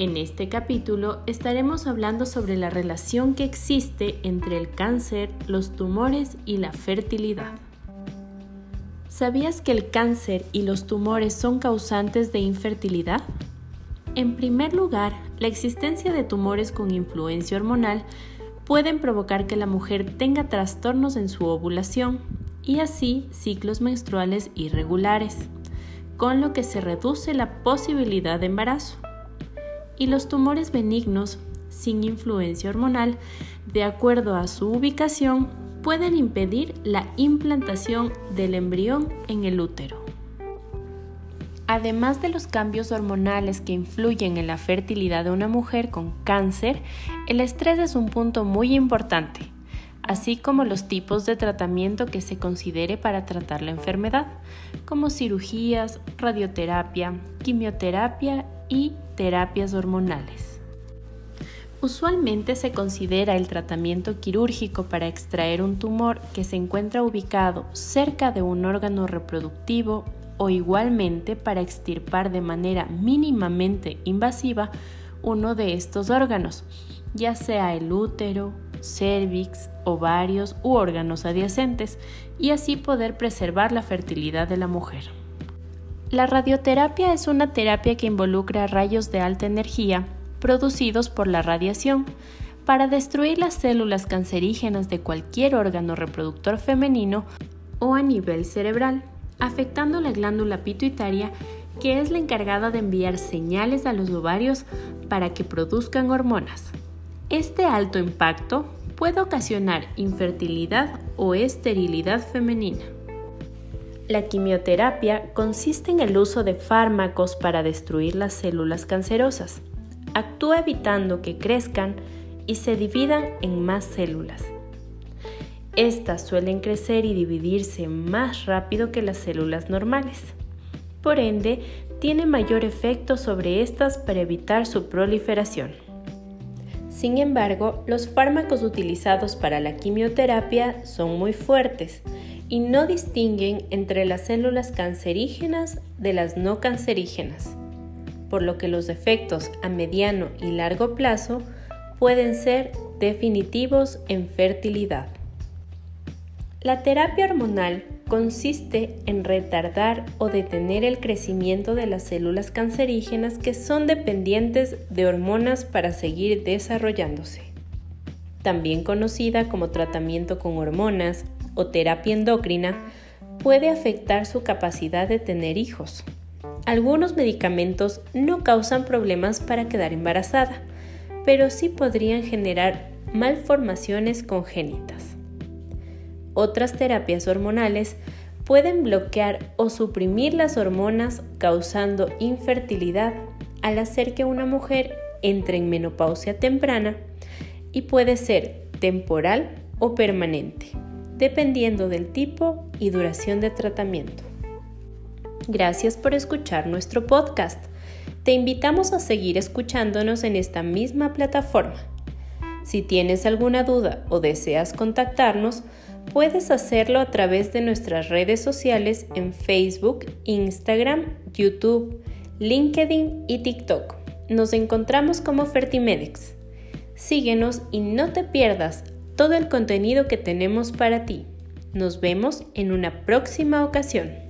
En este capítulo estaremos hablando sobre la relación que existe entre el cáncer, los tumores y la fertilidad. ¿Sabías que el cáncer y los tumores son causantes de infertilidad? En primer lugar, la existencia de tumores con influencia hormonal pueden provocar que la mujer tenga trastornos en su ovulación y así ciclos menstruales irregulares, con lo que se reduce la posibilidad de embarazo y los tumores benignos sin influencia hormonal, de acuerdo a su ubicación, pueden impedir la implantación del embrión en el útero. Además de los cambios hormonales que influyen en la fertilidad de una mujer con cáncer, el estrés es un punto muy importante, así como los tipos de tratamiento que se considere para tratar la enfermedad, como cirugías, radioterapia, quimioterapia y terapias hormonales. Usualmente se considera el tratamiento quirúrgico para extraer un tumor que se encuentra ubicado cerca de un órgano reproductivo o igualmente para extirpar de manera mínimamente invasiva uno de estos órganos, ya sea el útero, cervix, ovarios u órganos adyacentes, y así poder preservar la fertilidad de la mujer. La radioterapia es una terapia que involucra rayos de alta energía producidos por la radiación para destruir las células cancerígenas de cualquier órgano reproductor femenino o a nivel cerebral, afectando la glándula pituitaria que es la encargada de enviar señales a los ovarios para que produzcan hormonas. Este alto impacto puede ocasionar infertilidad o esterilidad femenina. La quimioterapia consiste en el uso de fármacos para destruir las células cancerosas. Actúa evitando que crezcan y se dividan en más células. Estas suelen crecer y dividirse más rápido que las células normales. Por ende, tiene mayor efecto sobre estas para evitar su proliferación. Sin embargo, los fármacos utilizados para la quimioterapia son muy fuertes y no distinguen entre las células cancerígenas de las no cancerígenas, por lo que los efectos a mediano y largo plazo pueden ser definitivos en fertilidad. La terapia hormonal consiste en retardar o detener el crecimiento de las células cancerígenas que son dependientes de hormonas para seguir desarrollándose. También conocida como tratamiento con hormonas o terapia endocrina puede afectar su capacidad de tener hijos. Algunos medicamentos no causan problemas para quedar embarazada, pero sí podrían generar malformaciones congénitas. Otras terapias hormonales pueden bloquear o suprimir las hormonas causando infertilidad al hacer que una mujer entre en menopausia temprana y puede ser temporal o permanente dependiendo del tipo y duración de tratamiento. Gracias por escuchar nuestro podcast. Te invitamos a seguir escuchándonos en esta misma plataforma. Si tienes alguna duda o deseas contactarnos, puedes hacerlo a través de nuestras redes sociales en Facebook, Instagram, YouTube, LinkedIn y TikTok. Nos encontramos como Fertimedex. Síguenos y no te pierdas todo el contenido que tenemos para ti. Nos vemos en una próxima ocasión.